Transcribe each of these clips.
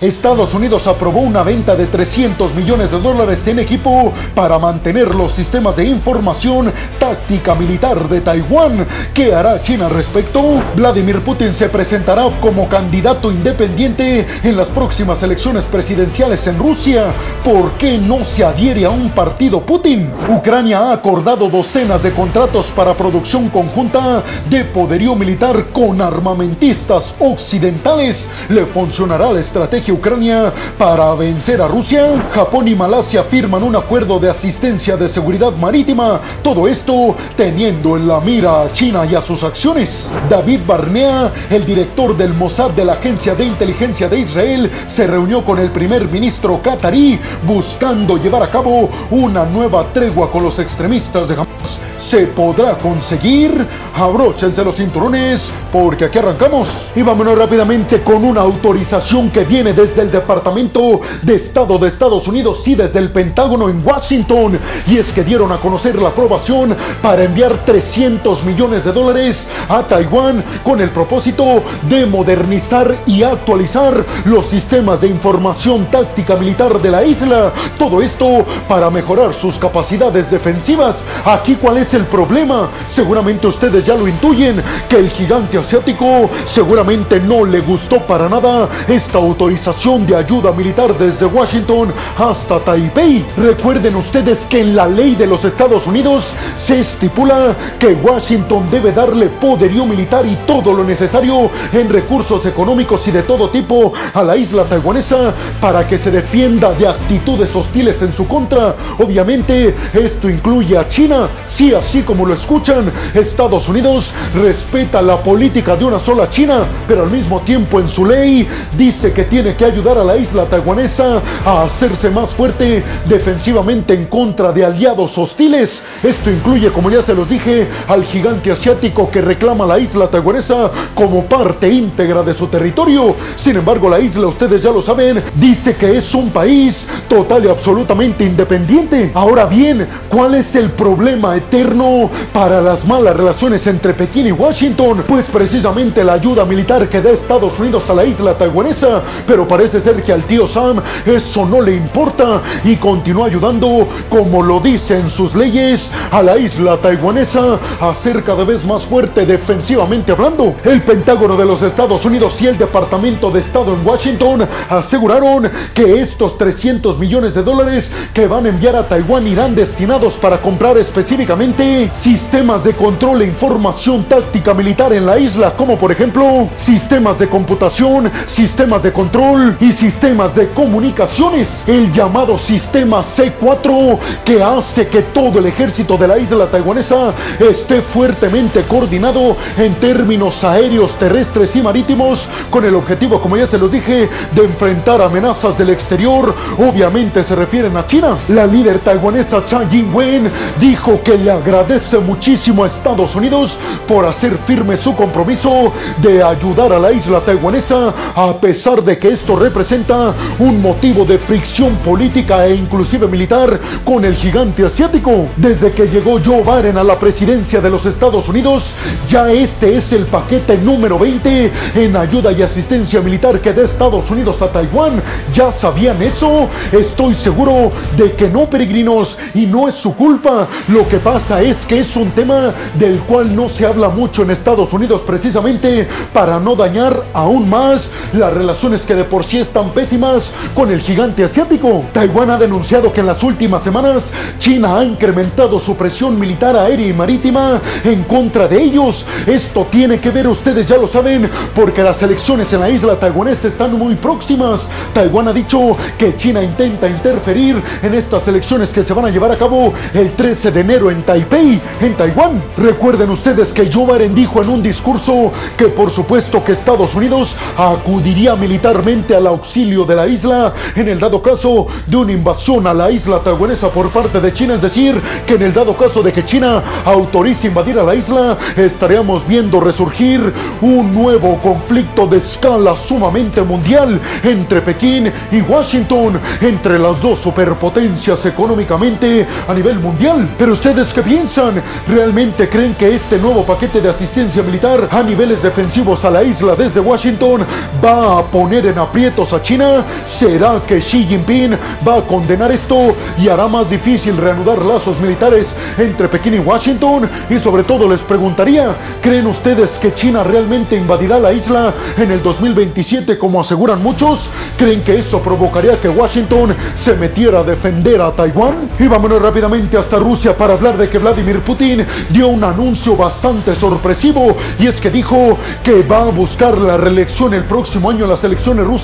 Estados Unidos aprobó una venta de 300 millones de dólares en equipo para mantener los sistemas de información táctica militar de Taiwán. ¿Qué hará China al respecto? Vladimir Putin se presentará como candidato independiente en las próximas elecciones presidenciales en Rusia. ¿Por qué no se adhiere a un partido Putin? Ucrania ha acordado docenas de contratos para producción conjunta de poderío militar con armamentistas occidentales. ¿Le funcionará la estrategia Ucrania para vencer a Rusia? Japón y Malasia firman un acuerdo de asistencia de seguridad marítima. Todo esto teniendo en la mira a China y a sus acciones. David Barnea, el director del Mossad de la Agencia de Inteligencia de Israel, se reunió con el primer ministro qatarí buscando llevar a cabo una nueva tregua con los extremistas de Hamas. ¿Se podrá conseguir? Abróchense los cinturones porque aquí arrancamos. Y vámonos rápidamente con una autorización que viene desde el Departamento de Estado de Estados Unidos y desde el Pentágono en Washington. Y es que dieron a conocer la aprobación para enviar 300 millones de dólares a Taiwán con el propósito de modernizar y actualizar los sistemas de información táctica militar de la isla. Todo esto para mejorar sus capacidades defensivas. Aquí cuál es el problema. Seguramente ustedes ya lo intuyen que el gigante asiático seguramente no le gustó para nada esta autorización de ayuda militar desde Washington hasta Taipei. Recuerden ustedes que en la ley de los Estados Unidos se estipula que Washington debe darle poderío militar y todo lo necesario en recursos económicos y de todo tipo a la isla taiwanesa para que se defienda de actitudes hostiles en su contra. Obviamente esto incluye a China, sí así como lo escuchan, Estados Unidos respeta la política de una sola China, pero al mismo tiempo en su ley dice que tiene que ayudar a la isla taiwanesa a hacerse más fuerte defensivamente en contra de aliados hostiles. Esto incluye, como ya se los dije, al gigante asiático que reclama la isla taiwanesa como parte íntegra de su territorio. Sin embargo, la isla, ustedes ya lo saben, dice que es un país total y absolutamente independiente. Ahora bien, ¿cuál es el problema eterno para las malas relaciones entre Pekín y Washington? Pues precisamente la ayuda militar que da Estados Unidos a la isla taiwanesa. Pero parece ser que al tío Sam eso no le importa y continúa ayudando, como lo dicen sus leyes, a la isla taiwanesa a ser cada vez más fuerte defensivamente hablando. El Pentágono de los Estados Unidos y el Departamento de Estado en Washington aseguraron que estos 300 millones de dólares que van a enviar a Taiwán irán destinados para comprar específicamente sistemas de control e información táctica militar en la isla, como por ejemplo sistemas de computación, sistemas de control, y sistemas de comunicaciones, el llamado sistema C4 que hace que todo el ejército de la isla taiwanesa esté fuertemente coordinado en términos aéreos, terrestres y marítimos con el objetivo, como ya se los dije, de enfrentar amenazas del exterior. Obviamente se refieren a China. La líder taiwanesa Chang Ing-wen dijo que le agradece muchísimo a Estados Unidos por hacer firme su compromiso de ayudar a la isla taiwanesa a pesar de que esto representa un motivo de fricción política e inclusive militar con el gigante asiático. Desde que llegó Joe Biden a la presidencia de los Estados Unidos, ya este es el paquete número 20 en ayuda y asistencia militar que da Estados Unidos a Taiwán. ¿Ya sabían eso? Estoy seguro de que no, peregrinos, y no es su culpa. Lo que pasa es que es un tema del cual no se habla mucho en Estados Unidos precisamente para no dañar aún más las relaciones que de por si están pésimas con el gigante asiático. Taiwán ha denunciado que en las últimas semanas China ha incrementado su presión militar aérea y marítima en contra de ellos. Esto tiene que ver, ustedes ya lo saben, porque las elecciones en la isla taiwanesa están muy próximas. Taiwán ha dicho que China intenta interferir en estas elecciones que se van a llevar a cabo el 13 de enero en Taipei, en Taiwán. Recuerden ustedes que Joe Biden dijo en un discurso que por supuesto que Estados Unidos acudiría militarmente al auxilio de la isla en el dado caso de una invasión a la isla taiwanesa por parte de China. Es decir, que en el dado caso de que China autorice invadir a la isla, estaríamos viendo resurgir un nuevo conflicto de escala sumamente mundial entre Pekín y Washington, entre las dos superpotencias económicamente a nivel mundial. Pero ustedes qué piensan? ¿Realmente creen que este nuevo paquete de asistencia militar a niveles defensivos a la isla desde Washington va a poner en aprietos a China? ¿Será que Xi Jinping va a condenar esto y hará más difícil reanudar lazos militares entre Pekín y Washington? Y sobre todo les preguntaría, ¿creen ustedes que China realmente invadirá la isla en el 2027 como aseguran muchos? ¿Creen que eso provocaría que Washington se metiera a defender a Taiwán? Y vámonos rápidamente hasta Rusia para hablar de que Vladimir Putin dio un anuncio bastante sorpresivo y es que dijo que va a buscar la reelección el próximo año en las elecciones rusas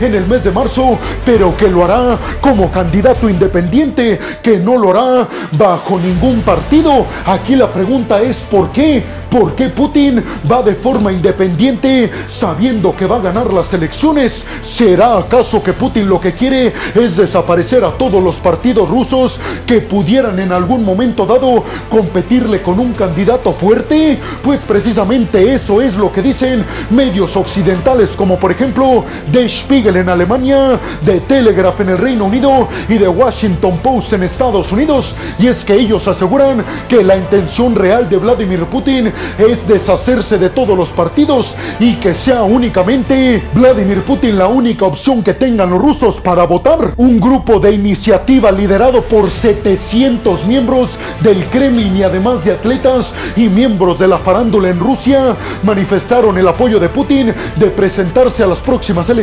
en el mes de marzo, pero que lo hará como candidato independiente, que no lo hará bajo ningún partido. Aquí la pregunta es ¿por qué? ¿Por qué Putin va de forma independiente sabiendo que va a ganar las elecciones? ¿Será acaso que Putin lo que quiere es desaparecer a todos los partidos rusos que pudieran en algún momento dado competirle con un candidato fuerte? Pues precisamente eso es lo que dicen medios occidentales como por ejemplo The Spiegel en Alemania, The Telegraph en el Reino Unido y The Washington Post en Estados Unidos. Y es que ellos aseguran que la intención real de Vladimir Putin es deshacerse de todos los partidos y que sea únicamente Vladimir Putin la única opción que tengan los rusos para votar. Un grupo de iniciativa liderado por 700 miembros del Kremlin y además de atletas y miembros de la farándula en Rusia manifestaron el apoyo de Putin de presentarse a las próximas elecciones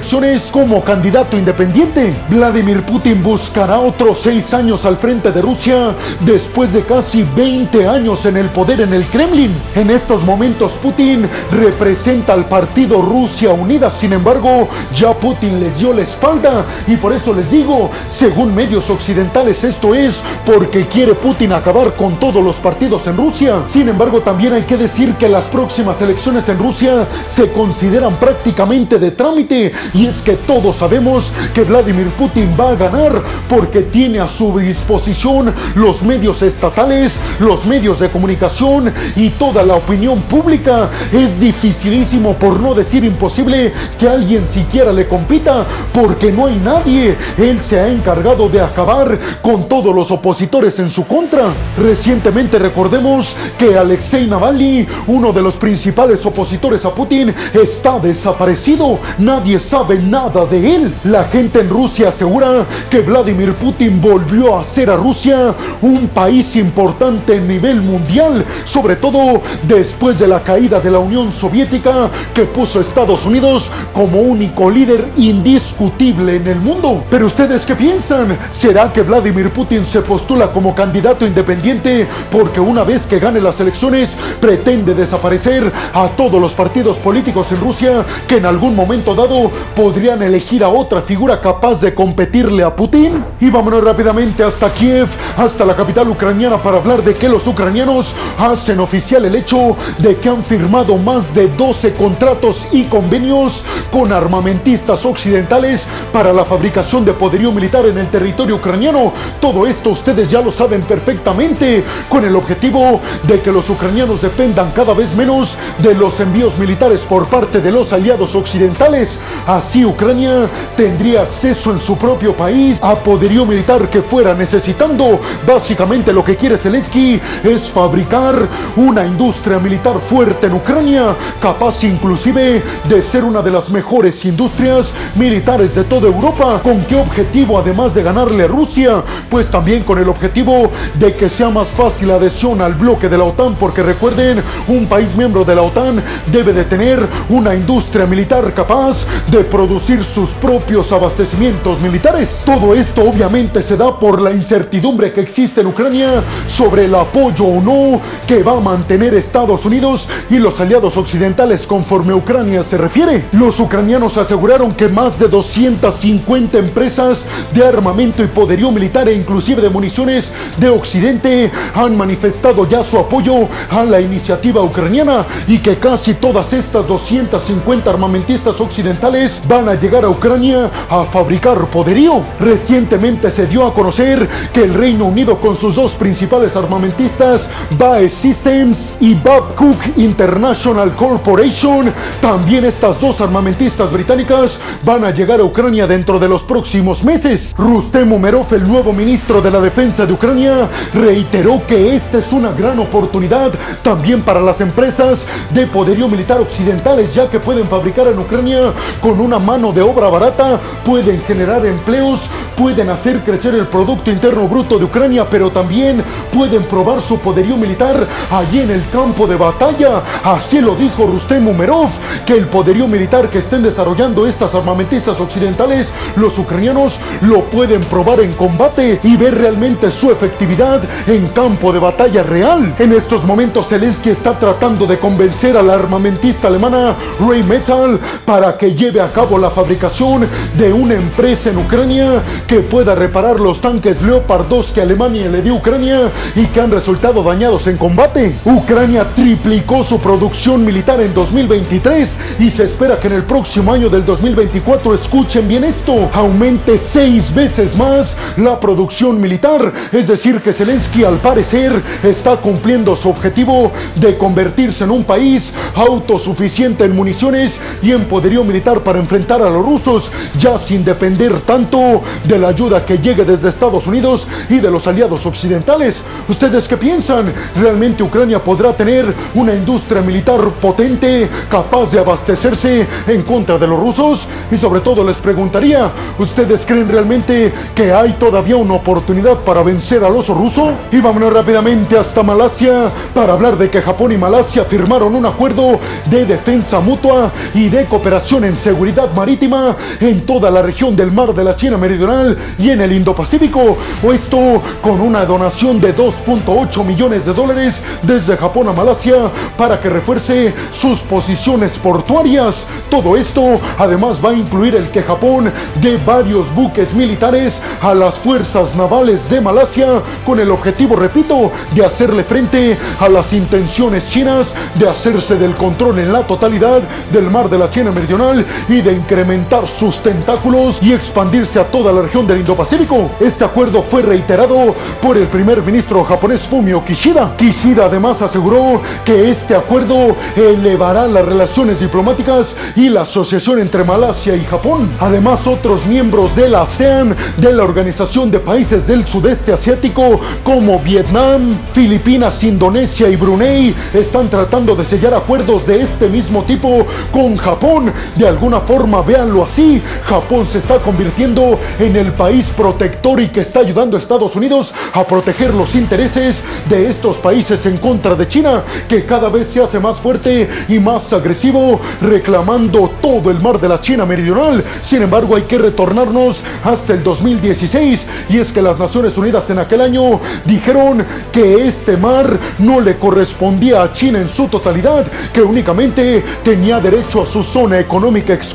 como candidato independiente. Vladimir Putin buscará otros seis años al frente de Rusia después de casi 20 años en el poder en el Kremlin. En estos momentos Putin representa al partido Rusia Unida, sin embargo ya Putin les dio la espalda y por eso les digo, según medios occidentales esto es porque quiere Putin acabar con todos los partidos en Rusia. Sin embargo también hay que decir que las próximas elecciones en Rusia se consideran prácticamente de trámite y es que todos sabemos que Vladimir Putin va a ganar porque tiene a su disposición los medios estatales, los medios de comunicación y toda la opinión pública. Es dificilísimo, por no decir imposible, que alguien siquiera le compita, porque no hay nadie. Él se ha encargado de acabar con todos los opositores en su contra. Recientemente recordemos que Alexei Navalny, uno de los principales opositores a Putin, está desaparecido. Nadie sabe nada de él. La gente en Rusia asegura que Vladimir Putin volvió a hacer a Rusia un país importante a nivel mundial, sobre todo después de la caída de la Unión Soviética que puso a Estados Unidos como único líder indiscutible en el mundo. Pero ustedes qué piensan? ¿Será que Vladimir Putin se postula como candidato independiente porque una vez que gane las elecciones pretende desaparecer a todos los partidos políticos en Rusia que en algún momento dado podrían elegir a otra figura capaz de competirle a Putin? Y vámonos rápidamente hasta Kiev, hasta la capital ucraniana para hablar de que los ucranianos hacen oficial el hecho de que han firmado más de 12 contratos y convenios con armamentistas occidentales para la fabricación de poderío militar en el territorio ucraniano. Todo esto ustedes ya lo saben perfectamente, con el objetivo de que los ucranianos dependan cada vez menos de los envíos militares por parte de los aliados occidentales. Así Ucrania tendría acceso en su propio país a poderío militar que fuera necesitando. Básicamente lo que quiere Zelensky es fabricar una industria militar fuerte en Ucrania, capaz inclusive de ser una de las mejores industrias militares de toda Europa. ¿Con qué objetivo además de ganarle a Rusia? Pues también con el objetivo de que sea más fácil adhesión al bloque de la OTAN, porque recuerden, un país miembro de la OTAN debe de tener una industria militar capaz de producir sus propios abastecimientos militares. Todo esto obviamente se da por la incertidumbre que existe en Ucrania sobre el apoyo o no que va a mantener Estados Unidos y los aliados occidentales conforme Ucrania se refiere. Los ucranianos aseguraron que más de 250 empresas de armamento y poderío militar e inclusive de municiones de Occidente han manifestado ya su apoyo a la iniciativa ucraniana y que casi todas estas 250 armamentistas occidentales van a llegar a Ucrania a fabricar poderío. Recientemente se dio a conocer que el Reino Unido con sus dos principales armamentistas, BAE Systems y Babcock International Corporation, también estas dos armamentistas británicas van a llegar a Ucrania dentro de los próximos meses. Rustem Umerov, el nuevo ministro de la Defensa de Ucrania, reiteró que esta es una gran oportunidad también para las empresas de poderío militar occidentales, ya que pueden fabricar en Ucrania con con una mano de obra barata pueden generar empleos, pueden hacer crecer el Producto Interno Bruto de Ucrania, pero también pueden probar su poderío militar allí en el campo de batalla. Así lo dijo Rustem Umerov, que el poderío militar que estén desarrollando estas armamentistas occidentales, los ucranianos lo pueden probar en combate y ver realmente su efectividad en campo de batalla real. En estos momentos Zelensky está tratando de convencer a la armamentista alemana Rheinmetall para que lleve a cabo la fabricación de una empresa en Ucrania que pueda reparar los tanques Leopard 2 que Alemania le dio a Ucrania y que han resultado dañados en combate. Ucrania triplicó su producción militar en 2023 y se espera que en el próximo año del 2024, escuchen bien esto, aumente seis veces más la producción militar. Es decir, que Zelensky al parecer está cumpliendo su objetivo de convertirse en un país autosuficiente en municiones y en poderío militar para enfrentar a los rusos, ya sin depender tanto de la ayuda que llegue desde Estados Unidos y de los aliados occidentales. ¿Ustedes qué piensan? ¿Realmente Ucrania podrá tener una industria militar potente, capaz de abastecerse en contra de los rusos? Y sobre todo les preguntaría, ¿ustedes creen realmente que hay todavía una oportunidad para vencer al oso ruso? Y vámonos rápidamente hasta Malasia para hablar de que Japón y Malasia firmaron un acuerdo de defensa mutua y de cooperación en seguridad marítima en toda la región del mar de la China Meridional y en el Indo-Pacífico. Esto con una donación de 2.8 millones de dólares desde Japón a Malasia para que refuerce sus posiciones portuarias. Todo esto además va a incluir el que Japón dé varios buques militares a las fuerzas navales de Malasia con el objetivo, repito, de hacerle frente a las intenciones chinas de hacerse del control en la totalidad del mar de la China Meridional y de incrementar sus tentáculos y expandirse a toda la región del Indo-Pacífico. Este acuerdo fue reiterado por el primer ministro japonés Fumio Kishida. Kishida además aseguró que este acuerdo elevará las relaciones diplomáticas y la asociación entre Malasia y Japón. Además, otros miembros de la ASEAN, de la Organización de Países del Sudeste Asiático, como Vietnam, Filipinas, Indonesia y Brunei, están tratando de sellar acuerdos de este mismo tipo con Japón. De alguna forma, véanlo así, Japón se está convirtiendo en el país protector y que está ayudando a Estados Unidos a proteger los intereses de estos países en contra de China, que cada vez se hace más fuerte y más agresivo, reclamando todo el mar de la China meridional. Sin embargo, hay que retornarnos hasta el 2016 y es que las Naciones Unidas en aquel año dijeron que este mar no le correspondía a China en su totalidad, que únicamente tenía derecho a su zona económica exclusiva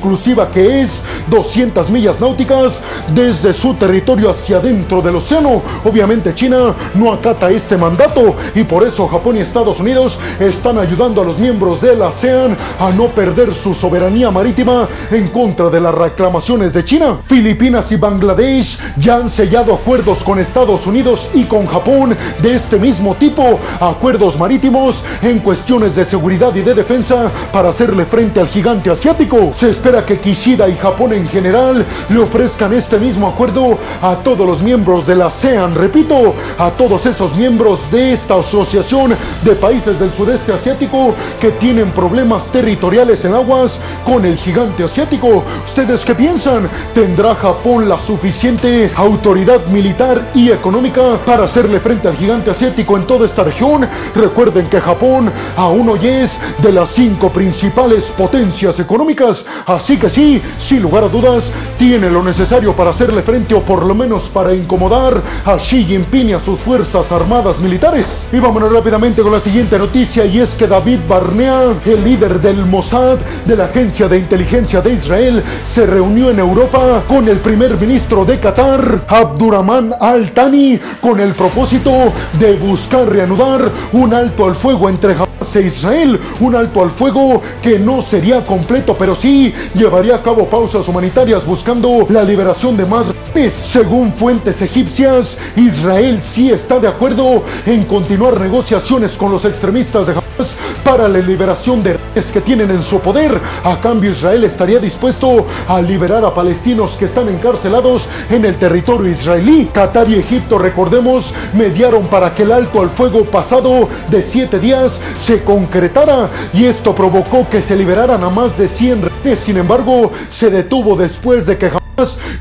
que es 200 millas náuticas desde su territorio hacia dentro del océano. Obviamente China no acata este mandato y por eso Japón y Estados Unidos están ayudando a los miembros de la ASEAN a no perder su soberanía marítima en contra de las reclamaciones de China. Filipinas y Bangladesh ya han sellado acuerdos con Estados Unidos y con Japón de este mismo tipo, acuerdos marítimos en cuestiones de seguridad y de defensa para hacerle frente al gigante asiático. Se espera que Kishida y Japón en general le ofrezcan este mismo acuerdo a todos los miembros de la ASEAN, repito, a todos esos miembros de esta asociación de países del sudeste asiático que tienen problemas territoriales en aguas con el gigante asiático. ¿Ustedes qué piensan? ¿Tendrá Japón la suficiente autoridad militar y económica para hacerle frente al gigante asiático en toda esta región? Recuerden que Japón aún hoy es de las cinco principales potencias económicas, así que sí, sin lugar a dudas, tiene lo necesario para hacerle frente o por lo menos para incomodar a Xi Jinping y a sus fuerzas armadas militares. Y vámonos rápidamente con la siguiente noticia y es que David Barnea, el líder del Mossad, de la agencia de inteligencia de Israel, se reunió en Europa con el primer ministro de Qatar, Abdurrahman Al-Thani, con el propósito de buscar reanudar un alto al fuego entre e Israel, un alto al fuego que no sería completo, pero sí llevaría a cabo pausas humanitarias buscando la liberación de más según fuentes egipcias, Israel sí está de acuerdo en continuar negociaciones con los extremistas de Hamas para la liberación de que tienen en su poder. A cambio, Israel estaría dispuesto a liberar a palestinos que están encarcelados en el territorio israelí. Qatar y Egipto, recordemos, mediaron para que el alto al fuego pasado de siete días se concretara y esto provocó que se liberaran a más de 100 rehenes. Sin embargo, se detuvo después de que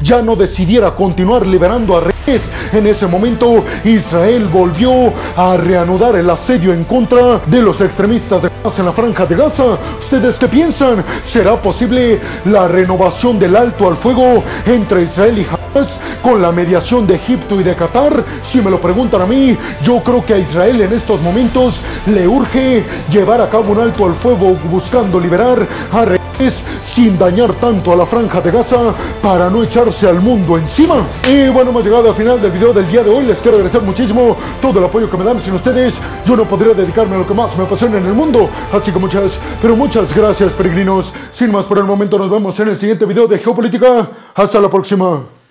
ya no decidiera continuar liberando a rehenes. En ese momento, Israel volvió a reanudar el asedio en contra de los extremistas de Hamas en la franja de Gaza. ¿Ustedes qué piensan? ¿Será posible la renovación del alto al fuego entre Israel y Hamas con la mediación de Egipto y de Qatar? Si me lo preguntan a mí, yo creo que a Israel en estos momentos le urge llevar a cabo un alto al fuego buscando liberar a sin dañar tanto a la franja de Gaza para no echarse al mundo encima. Y bueno, hemos llegado al final del video del día de hoy. Les quiero agradecer muchísimo todo el apoyo que me dan. Sin ustedes, yo no podría dedicarme a lo que más me apasiona en el mundo. Así que muchas, pero muchas gracias, peregrinos. Sin más por el momento, nos vemos en el siguiente video de Geopolítica. Hasta la próxima.